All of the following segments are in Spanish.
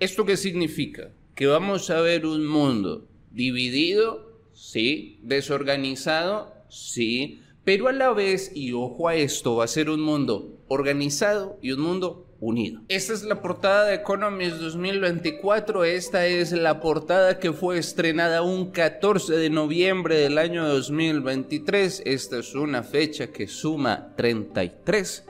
¿Esto qué significa? Que vamos a ver un mundo dividido, sí, desorganizado, sí, pero a la vez, y ojo a esto, va a ser un mundo organizado y un mundo unido. Esta es la portada de Economist 2024. Esta es la portada que fue estrenada un 14 de noviembre del año 2023. Esta es una fecha que suma 33.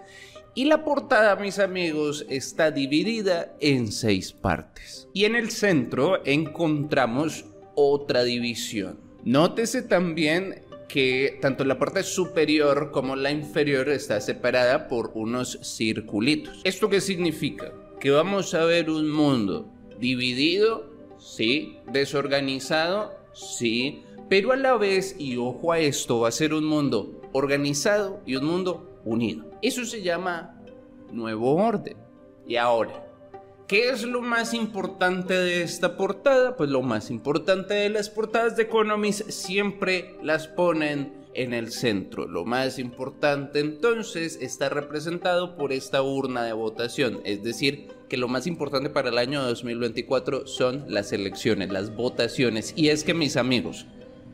Y la portada, mis amigos, está dividida en seis partes. Y en el centro encontramos otra división. Nótese también que tanto la parte superior como la inferior está separada por unos circulitos. ¿Esto qué significa? Que vamos a ver un mundo dividido, sí, desorganizado, sí, pero a la vez, y ojo a esto, va a ser un mundo organizado y un mundo unido. Eso se llama nuevo orden. Y ahora, ¿Qué es lo más importante de esta portada? Pues lo más importante de las portadas de Economist siempre las ponen en el centro. Lo más importante entonces está representado por esta urna de votación, es decir, que lo más importante para el año 2024 son las elecciones, las votaciones. Y es que mis amigos,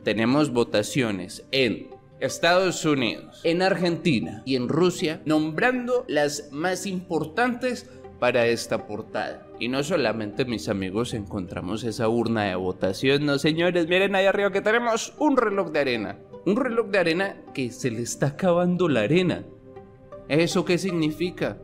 tenemos votaciones en Estados Unidos, en Argentina y en Rusia, nombrando las más importantes para esta portada. Y no solamente mis amigos encontramos esa urna de votación, no señores, miren ahí arriba que tenemos un reloj de arena. Un reloj de arena que se le está acabando la arena. ¿Eso qué significa?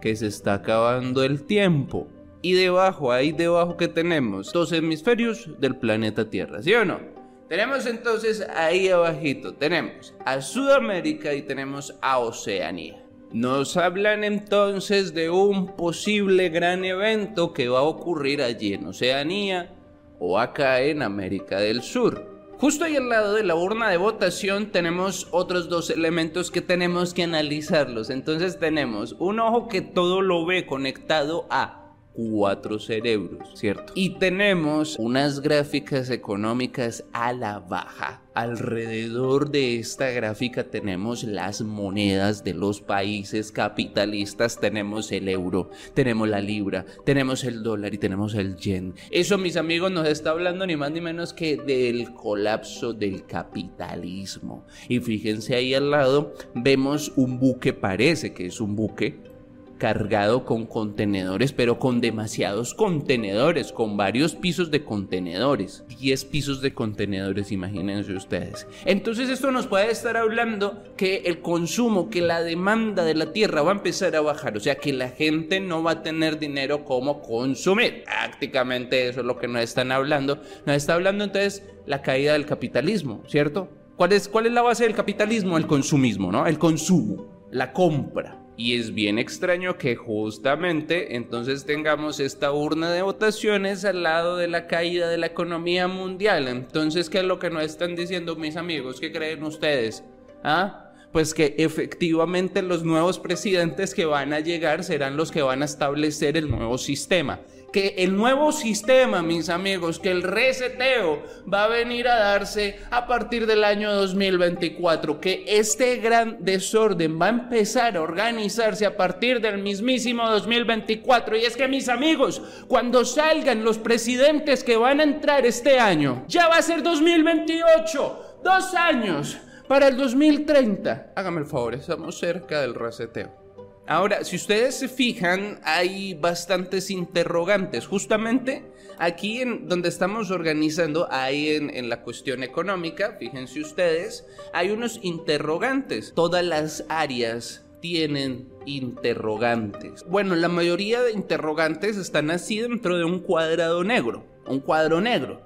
Que se está acabando el tiempo. Y debajo, ahí debajo que tenemos dos hemisferios del planeta Tierra, ¿sí o no? Tenemos entonces ahí abajito, tenemos a Sudamérica y tenemos a Oceanía. Nos hablan entonces de un posible gran evento que va a ocurrir allí en Oceanía o acá en América del Sur. Justo ahí al lado de la urna de votación tenemos otros dos elementos que tenemos que analizarlos. Entonces tenemos un ojo que todo lo ve conectado a cuatro cerebros, ¿cierto? Y tenemos unas gráficas económicas a la baja. Alrededor de esta gráfica tenemos las monedas de los países capitalistas, tenemos el euro, tenemos la libra, tenemos el dólar y tenemos el yen. Eso, mis amigos, nos está hablando ni más ni menos que del colapso del capitalismo. Y fíjense ahí al lado, vemos un buque, parece que es un buque, cargado con contenedores, pero con demasiados contenedores, con varios pisos de contenedores, 10 pisos de contenedores, imagínense ustedes. Entonces esto nos puede estar hablando que el consumo, que la demanda de la tierra va a empezar a bajar, o sea que la gente no va a tener dinero como consumir. Prácticamente eso es lo que nos están hablando. Nos está hablando entonces la caída del capitalismo, ¿cierto? ¿Cuál es, cuál es la base del capitalismo? El consumismo, ¿no? El consumo, la compra. Y es bien extraño que justamente entonces tengamos esta urna de votaciones al lado de la caída de la economía mundial. Entonces, ¿qué es lo que nos están diciendo mis amigos? ¿Qué creen ustedes? ¿Ah? Pues que efectivamente los nuevos presidentes que van a llegar serán los que van a establecer el nuevo sistema que el nuevo sistema, mis amigos, que el reseteo va a venir a darse a partir del año 2024, que este gran desorden va a empezar a organizarse a partir del mismísimo 2024. Y es que, mis amigos, cuando salgan los presidentes que van a entrar este año, ya va a ser 2028, dos años para el 2030. Hágame el favor, estamos cerca del reseteo. Ahora, si ustedes se fijan, hay bastantes interrogantes. Justamente aquí en donde estamos organizando, ahí en, en, la cuestión económica, fíjense ustedes, hay unos interrogantes. Todas las áreas tienen interrogantes. Bueno, la mayoría de interrogantes están así dentro de un cuadrado negro, un cuadro negro.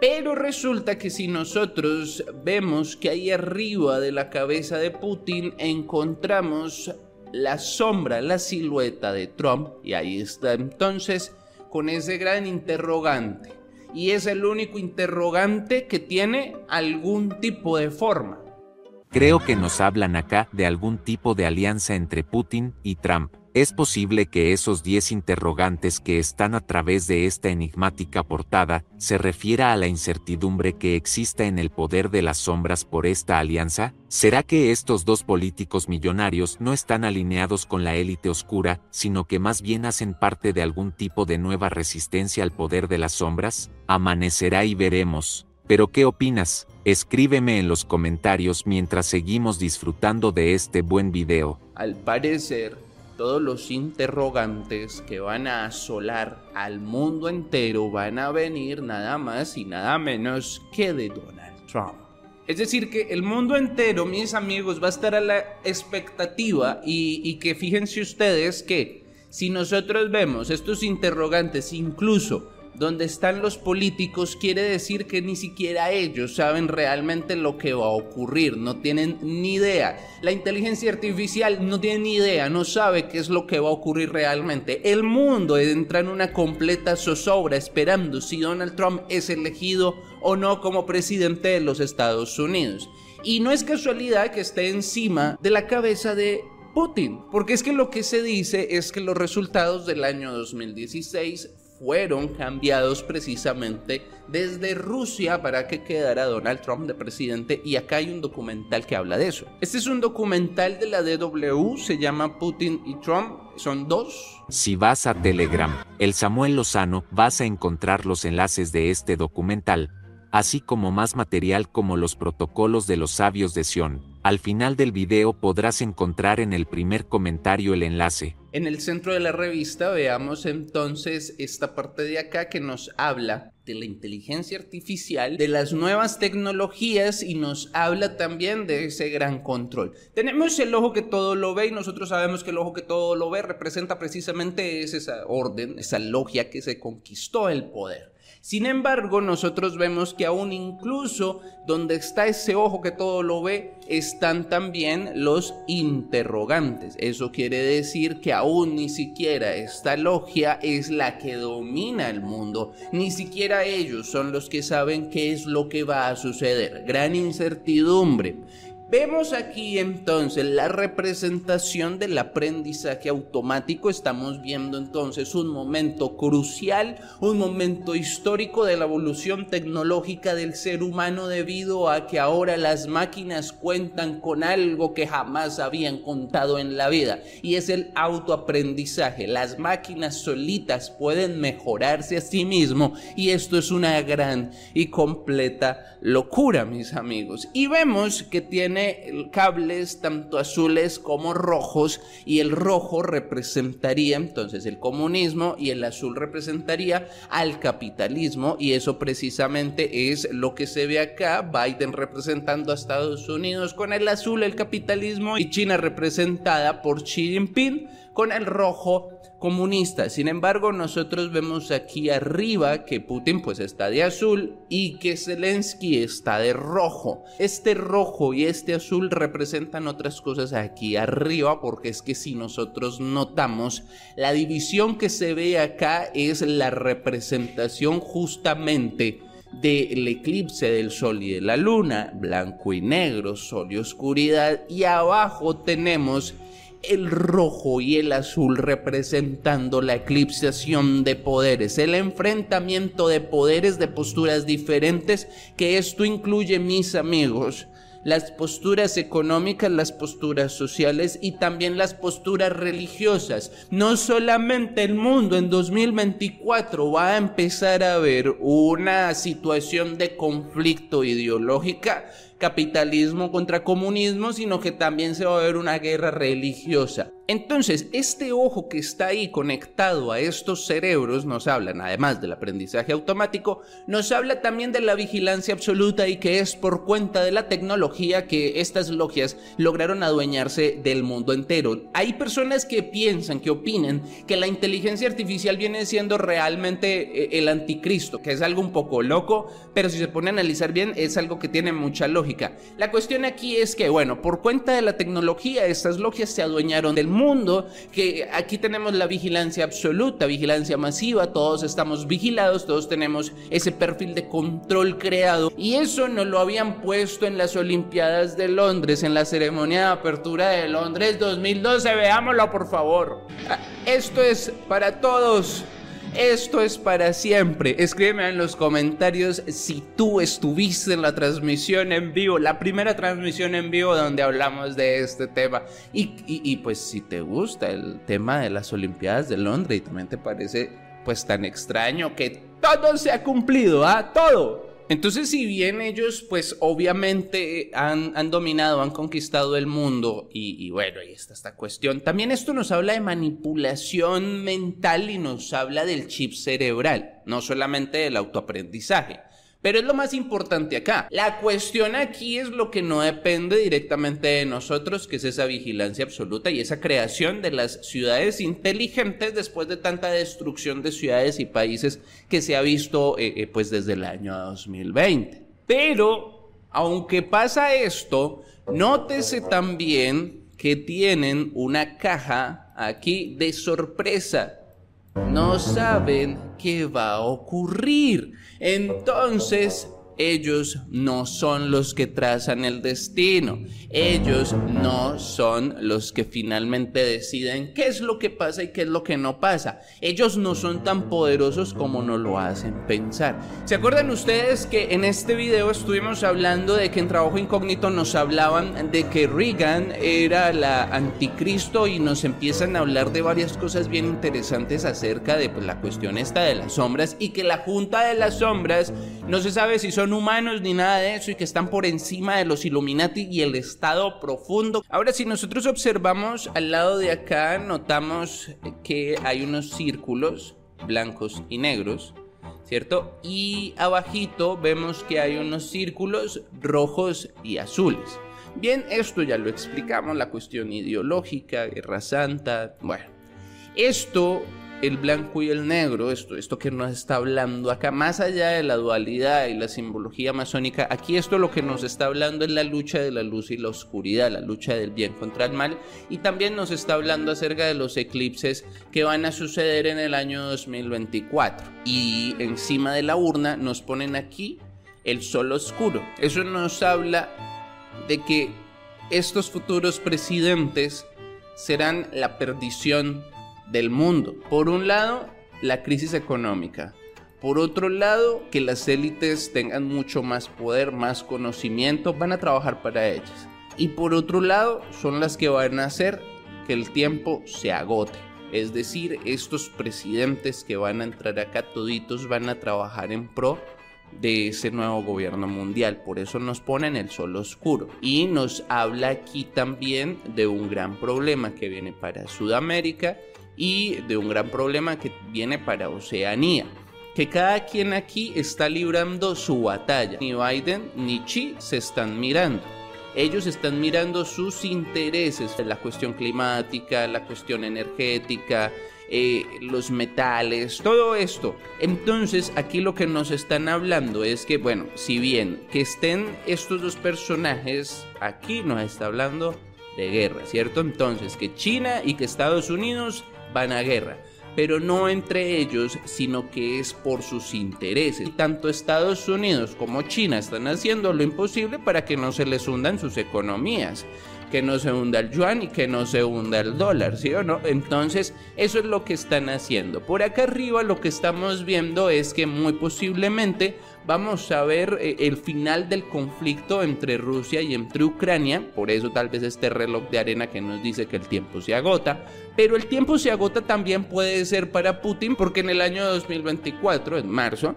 Pero resulta que si nosotros vemos que ahí arriba de la cabeza de Putin encontramos la sombra, la silueta de Trump, y ahí está entonces con ese gran interrogante. Y es el único interrogante que tiene algún tipo de forma. Creo que nos hablan acá de algún tipo de alianza entre Putin y Trump. Es posible que esos 10 interrogantes que están a través de esta enigmática portada se refiera a la incertidumbre que exista en el poder de las sombras por esta alianza. ¿Será que estos dos políticos millonarios no están alineados con la élite oscura, sino que más bien hacen parte de algún tipo de nueva resistencia al poder de las sombras? Amanecerá y veremos. Pero ¿qué opinas? Escríbeme en los comentarios mientras seguimos disfrutando de este buen video. Al parecer, todos los interrogantes que van a asolar al mundo entero van a venir nada más y nada menos que de Donald Trump. Es decir, que el mundo entero, mis amigos, va a estar a la expectativa y, que fíjense ustedes que si nosotros vemos estos interrogantes incluso donde están los políticos quiere decir que ni siquiera ellos saben realmente lo que va a ocurrir, no tienen ni idea. La inteligencia artificial no tiene ni idea, no sabe qué es lo que va a ocurrir realmente. El mundo entra en una completa zozobra esperando si Donald Trump es elegido o no como presidente de los Estados Unidos. Y no es casualidad que esté encima de la cabeza de Putin, porque es que lo que se dice es que los resultados del año 2016 fueron cambiados precisamente desde Rusia para que quedara Donald Trump de presidente y acá hay un documental que habla de eso. Este es un documental de la DW, se llama Putin y Trump, son dos. Si vas a Telegram, el Samuel Lozano, vas a encontrar los enlaces de este documental, así como más material como los protocolos de los sabios de Sion al final del video podrás encontrar en el primer comentario el enlace. En el centro de la revista veamos entonces esta parte de acá que nos habla de la inteligencia artificial, de las nuevas tecnologías y nos habla también de ese gran control. Tenemos el ojo que todo lo ve y nosotros sabemos que el ojo que todo lo ve representa precisamente esa orden, esa logia que se conquistó el poder. Sin embargo, nosotros vemos que aún incluso donde está ese ojo que todo lo ve, están también los interrogantes. Eso quiere decir que aún ni siquiera esta logia es la que domina el mundo, ni siquiera ellos son los que saben qué es lo que va a suceder. Gran incertidumbre. Vemos aquí entonces la representación del aprendizaje automático. Estamos viendo entonces un momento crucial, un momento histórico de la evolución tecnológica del ser humano debido a que ahora las máquinas cuentan con algo que jamás habían contado en la vida y es el autoaprendizaje. Las máquinas solitas pueden mejorarse a sí mismo y esto es una gran y completa locura, mis amigos. Y vemos que tiene cables tanto azules como rojos y el rojo representaría entonces el comunismo y el azul representaría al capitalismo y eso precisamente es lo que se ve acá, Biden representando a Estados Unidos con el azul el capitalismo y China representada por Xi Jinping con el rojo comunista. Sin embargo, nosotros vemos aquí arriba que Putin pues está de azul y que Zelensky está de rojo. Este rojo y este azul representan otras cosas aquí arriba porque es que si nosotros notamos la división que se ve acá es la representación justamente del eclipse del sol y de la luna, blanco y negro, sol y oscuridad, y abajo tenemos el rojo y el azul representando la eclipsación de poderes, el enfrentamiento de poderes de posturas diferentes, que esto incluye, mis amigos, las posturas económicas, las posturas sociales y también las posturas religiosas. No solamente el mundo en 2024 va a empezar a ver una situación de conflicto ideológica, capitalismo contra comunismo, sino que también se va a ver una guerra religiosa. Entonces, este ojo que está ahí conectado a estos cerebros nos hablan, además del aprendizaje automático, nos habla también de la vigilancia absoluta y que es por cuenta de la tecnología que estas logias lograron adueñarse del mundo entero. Hay personas que piensan, que opinan que la inteligencia artificial viene siendo realmente eh, el anticristo, que es algo un poco loco, pero si se pone a analizar bien es algo que tiene mucha lógica La cuestión aquí es que, bueno, por cuenta de la tecnología, estas logias se adueñaron del mundo, que aquí tenemos la vigilancia absoluta, vigilancia masiva, todos estamos vigilados, todos tenemos ese perfil de control creado y eso no lo habían puesto en las Olimpiadas de Londres, en la ceremonia de apertura de Londres 2012, veámoslo por favor. Ah, esto es para todos. Esto es para siempre. Escríbeme en los comentarios si tú estuviste en la transmisión en vivo, la primera transmisión en vivo donde hablamos de este tema. Y, pues si te gusta el tema de las Olimpiadas de Londres y también te parece pues tan extraño que todo se ha cumplido, ¿ah? Todo. Entonces, si bien ellos, pues obviamente han, dominado, han conquistado el mundo, y, bueno, ahí está esta cuestión, también esto nos habla de manipulación mental y nos habla del chip cerebral, no solamente del autoaprendizaje. Pero es lo más importante acá. La cuestión aquí es lo que no depende directamente de nosotros, que es esa vigilancia absoluta y esa creación de las ciudades inteligentes después de tanta destrucción de ciudades y países que se ha visto eh, eh, pues desde el año 2020. Pero, aunque pasa esto, nótese también que tienen una caja aquí de sorpresa no saben qué va a ocurrir. Entonces, ellos no son los que trazan el destino. Ellos no son los que finalmente deciden qué es lo que pasa y qué es lo que no pasa. Ellos no son tan poderosos como nos lo hacen pensar. ¿Se acuerdan ustedes que en este video estuvimos hablando de que en Trabajo Incógnito nos hablaban de que Reagan era la anticristo y nos empiezan a hablar de varias cosas bien interesantes acerca de pues, la cuestión esta de las sombras y que la Junta de las Sombras no se sabe si son humanos ni nada de eso y que están por encima de los Illuminati y el Estado profundo. Ahora, si nosotros observamos al lado de acá, notamos que hay unos círculos blancos y negros. ¿Cierto? Y abajito vemos que hay unos círculos rojos y azules. Bien, esto ya lo explicamos, la cuestión ideológica, guerra santa, bueno. Esto el blanco y el negro, esto, esto que nos está hablando acá, más allá de la dualidad y la simbología masónica, aquí esto lo que nos está hablando es la lucha de la luz y la oscuridad, la lucha del bien contra el mal, y también nos está hablando acerca de los eclipses que van a suceder en el año 2024. Y encima de la urna nos ponen aquí el sol oscuro. Eso nos habla de que estos futuros presidentes serán la perdición del mundo. Por un lado, la crisis económica. Por otro lado, que las élites tengan mucho más poder, más conocimiento, van a trabajar para ellas. Y por otro lado, son las que van a hacer que el tiempo se agote. Es decir, estos presidentes que van a entrar acá toditos van a trabajar en pro de ese nuevo gobierno mundial. Por eso nos ponen el sol oscuro. Y nos habla aquí también de un gran problema que viene para Sudamérica y de un gran problema que viene para Oceanía. Que cada quien aquí está librando su batalla. Ni Biden ni Xi se están mirando. Ellos están mirando sus intereses, la cuestión climática, la cuestión energética, eh, los metales, todo esto. Entonces aquí lo que nos están hablando es que, bueno, si bien que estén estos dos personajes, aquí nos está hablando de guerra, ¿cierto? Entonces que China y que Estados Unidos van a guerra, pero no entre ellos, sino que es por sus intereses. Tanto Estados Unidos como China están haciendo lo imposible para que no se les hundan sus economías que no se hunda el yuan y que no se hunda el dólar, ¿sí o no? Entonces, eso es lo que están haciendo. Por acá arriba lo que estamos viendo es que muy posiblemente vamos a ver eh, el final del conflicto entre Rusia y entre Ucrania, por eso tal vez este reloj de arena que nos dice que el tiempo se agota, pero el tiempo se agota también puede ser para Putin porque en el año 2024, en marzo,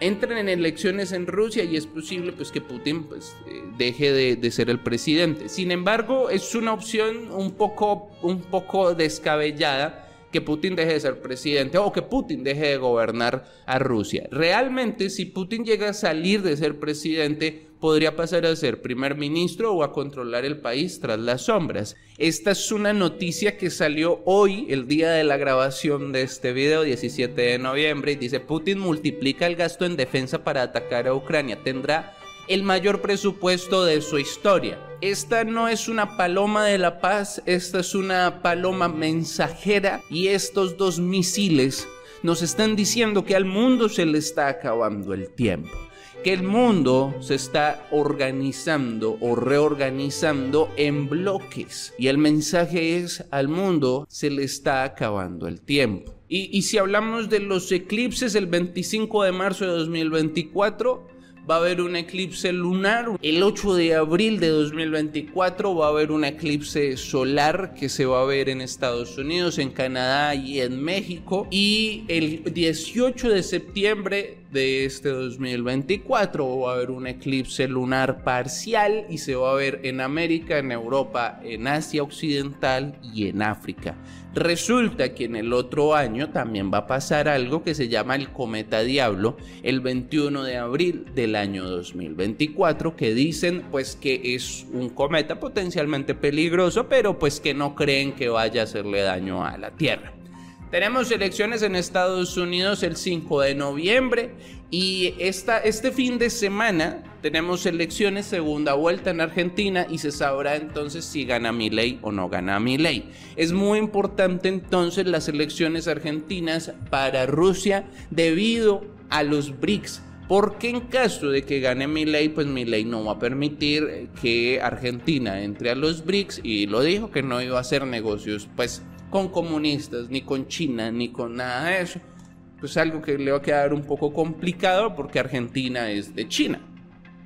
entran en elecciones en Rusia y es posible pues que Putin pues eh, deje de, ser el presidente. Sin embargo, es una opción un poco, un poco descabellada que Putin deje de ser presidente o que Putin deje de gobernar a Rusia. Realmente, si Putin llega a salir de ser presidente, podría pasar a ser primer ministro o a controlar el país tras las sombras. Esta es una noticia que salió hoy, el día de la grabación de este video, 17 de noviembre, y dice Putin multiplica el gasto en defensa para atacar a Ucrania. Tendrá el mayor presupuesto de su historia. Esta no es una paloma de la paz, esta es una paloma mensajera y estos dos misiles nos están diciendo que al mundo se le está acabando el tiempo que el mundo se está organizando o reorganizando en bloques. Y el mensaje es al mundo se le está acabando el tiempo. Y, si hablamos de los eclipses, el 25 de marzo de 2024 va a haber un eclipse lunar. El 8 de abril de 2024 va a haber un eclipse solar que se va a ver en Estados Unidos, en Canadá y en México. Y el 18 de septiembre de este 2024 va a haber un eclipse lunar parcial y se va a ver en América, en Europa, en Asia Occidental y en África. Resulta que en el otro año también va a pasar algo que se llama el cometa diablo el 21 de abril del año 2024 que dicen pues que es un cometa potencialmente peligroso pero pues que no creen que vaya a hacerle daño a la Tierra. Tenemos elecciones en Estados Unidos el 5 de noviembre y esta, este fin de semana tenemos elecciones segunda vuelta en Argentina y se sabrá entonces si gana mi ley o no gana mi ley. Es muy importante entonces las elecciones argentinas para Rusia debido a los BRICS. Porque en caso de que gane mi ley, pues mi ley no va a permitir que Argentina entre a los BRICS y lo dijo que no iba a hacer negocios pues con comunistas, ni con China, ni con nada de eso. Pues algo que le va a quedar un poco complicado porque Argentina es de China.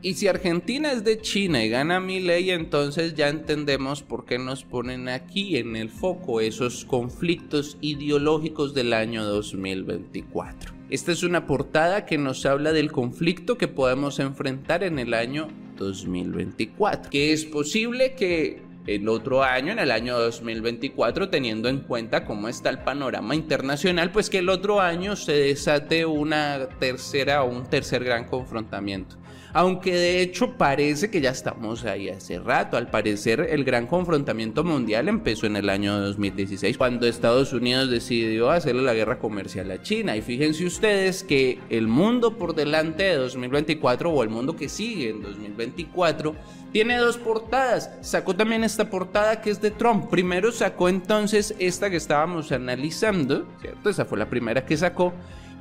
Y si Argentina es de China y gana mi ley, entonces ya entendemos por qué nos ponen aquí en el foco esos conflictos ideológicos del año 2024. Esta es una portada que nos habla del conflicto que podemos enfrentar en el año 2024. Que es posible que el otro año, en el año 2024, teniendo en cuenta cómo está el panorama internacional, pues que el otro año se desate una tercera o un tercer gran confrontamiento. Aunque de hecho parece que ya estamos ahí hace rato. Al parecer el gran confrontamiento mundial empezó en el año 2016 cuando Estados Unidos decidió hacerle la guerra comercial a China. Y fíjense ustedes que el mundo por delante de 2024 o el mundo que sigue en 2024 tiene dos portadas. Sacó también esta portada que es de Trump. Primero sacó entonces esta que estábamos analizando, ¿cierto? Esa fue la primera que sacó.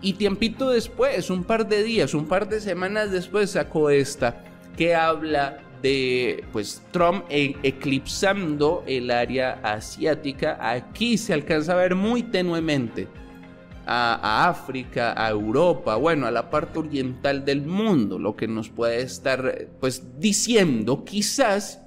Y tiempito después, un par de días, un par de semanas después sacó esta que habla de pues Trump e-, eclipsando el área asiática. Aquí se alcanza a ver muy tenuemente a, África, a Europa, bueno, a la parte oriental del mundo, lo que nos puede estar pues diciendo quizás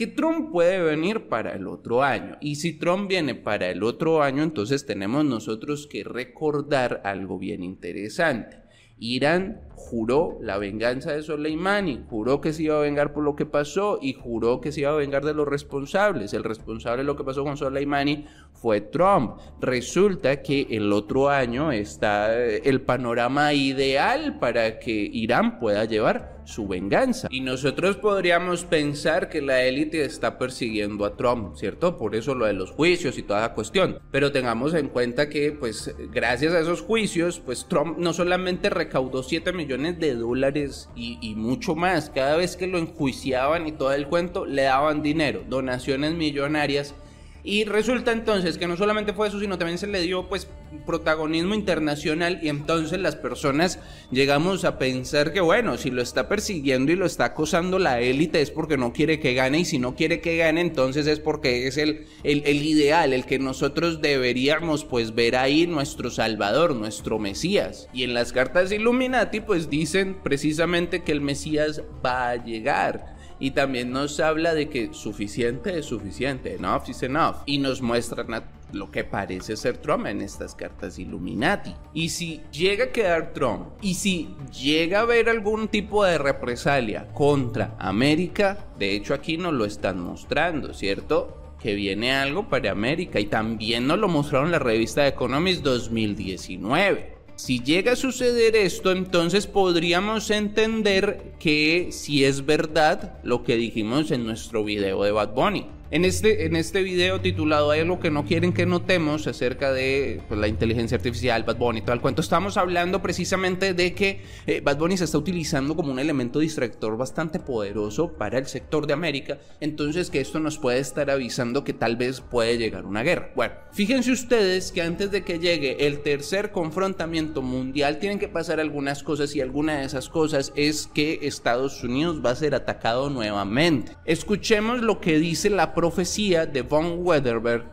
que Trump puede venir para el otro año. Y si Trump viene para el otro año, entonces tenemos nosotros que recordar algo bien interesante. Irán juró la venganza de Soleimani, juró que se iba a vengar por lo que pasó y juró que se iba a vengar de los responsables. El responsable de lo que pasó con Soleimani fue Trump. Resulta que el otro año está el panorama ideal para que Irán pueda llevar su venganza. Y nosotros podríamos pensar que la élite está persiguiendo a Trump, ¿cierto? Por eso lo de los juicios y toda la cuestión. Pero tengamos en cuenta que, pues, gracias a esos juicios, pues Trump no solamente recaudó 7 millones de dólares y, y mucho más. Cada vez que lo enjuiciaban y todo el cuento, le daban dinero, donaciones millonarias y resulta entonces que no solamente fue eso, sino también se le dio pues protagonismo internacional y entonces las personas llegamos a pensar que bueno, si lo está persiguiendo y lo está acosando la élite es porque no quiere que gane y si no quiere que gane entonces es porque es el, el, ideal, el que nosotros deberíamos pues ver ahí nuestro Salvador, nuestro Mesías. Y en las cartas Illuminati pues dicen precisamente que el Mesías va a llegar y también nos habla de que suficiente es suficiente, enough is enough, y nos muestran lo que parece ser Trump en estas cartas Illuminati. Y si llega a quedar Trump, y si llega a haber algún tipo de represalia contra América, de hecho aquí nos lo están mostrando, ¿cierto? que viene algo para América y también nos lo mostraron la revista Economist 2019. Si llega a suceder esto, entonces podríamos entender que si es verdad lo que dijimos en nuestro video de Bad Bunny. En este, en este video titulado Hay algo que no quieren que notemos acerca de pues, la inteligencia artificial, Bad Bunny y todo el cuento, estamos hablando precisamente de que eh, Bad Bunny se está utilizando como un elemento distractor bastante poderoso para el sector de América, entonces que esto nos puede estar avisando que tal vez puede llegar una guerra. Bueno, fíjense ustedes que antes de que llegue el tercer confrontamiento mundial tienen que pasar algunas cosas y alguna de esas cosas es que Estados Unidos va a ser atacado nuevamente. Escuchemos lo que dice la profecía de von Weatherberg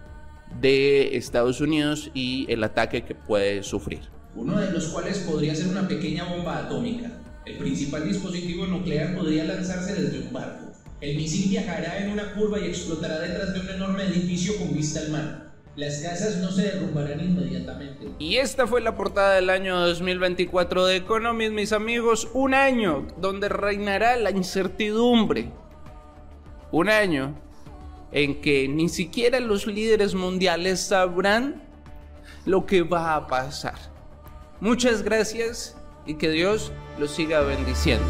de Estados Unidos y el ataque que puede sufrir. Uno de los cuales podría ser una pequeña bomba atómica. El principal dispositivo nuclear podría lanzarse desde un barco. El misil viajará en una curva y explotará detrás de un enorme edificio con vista al mar. Las casas no se derrumbarán inmediatamente. Y esta fue la portada del año 2024 de Economist, mis amigos. Un año donde reinará la incertidumbre. Un año en que ni siquiera los líderes mundiales sabrán lo que va a pasar. Muchas gracias y que Dios los siga bendiciendo.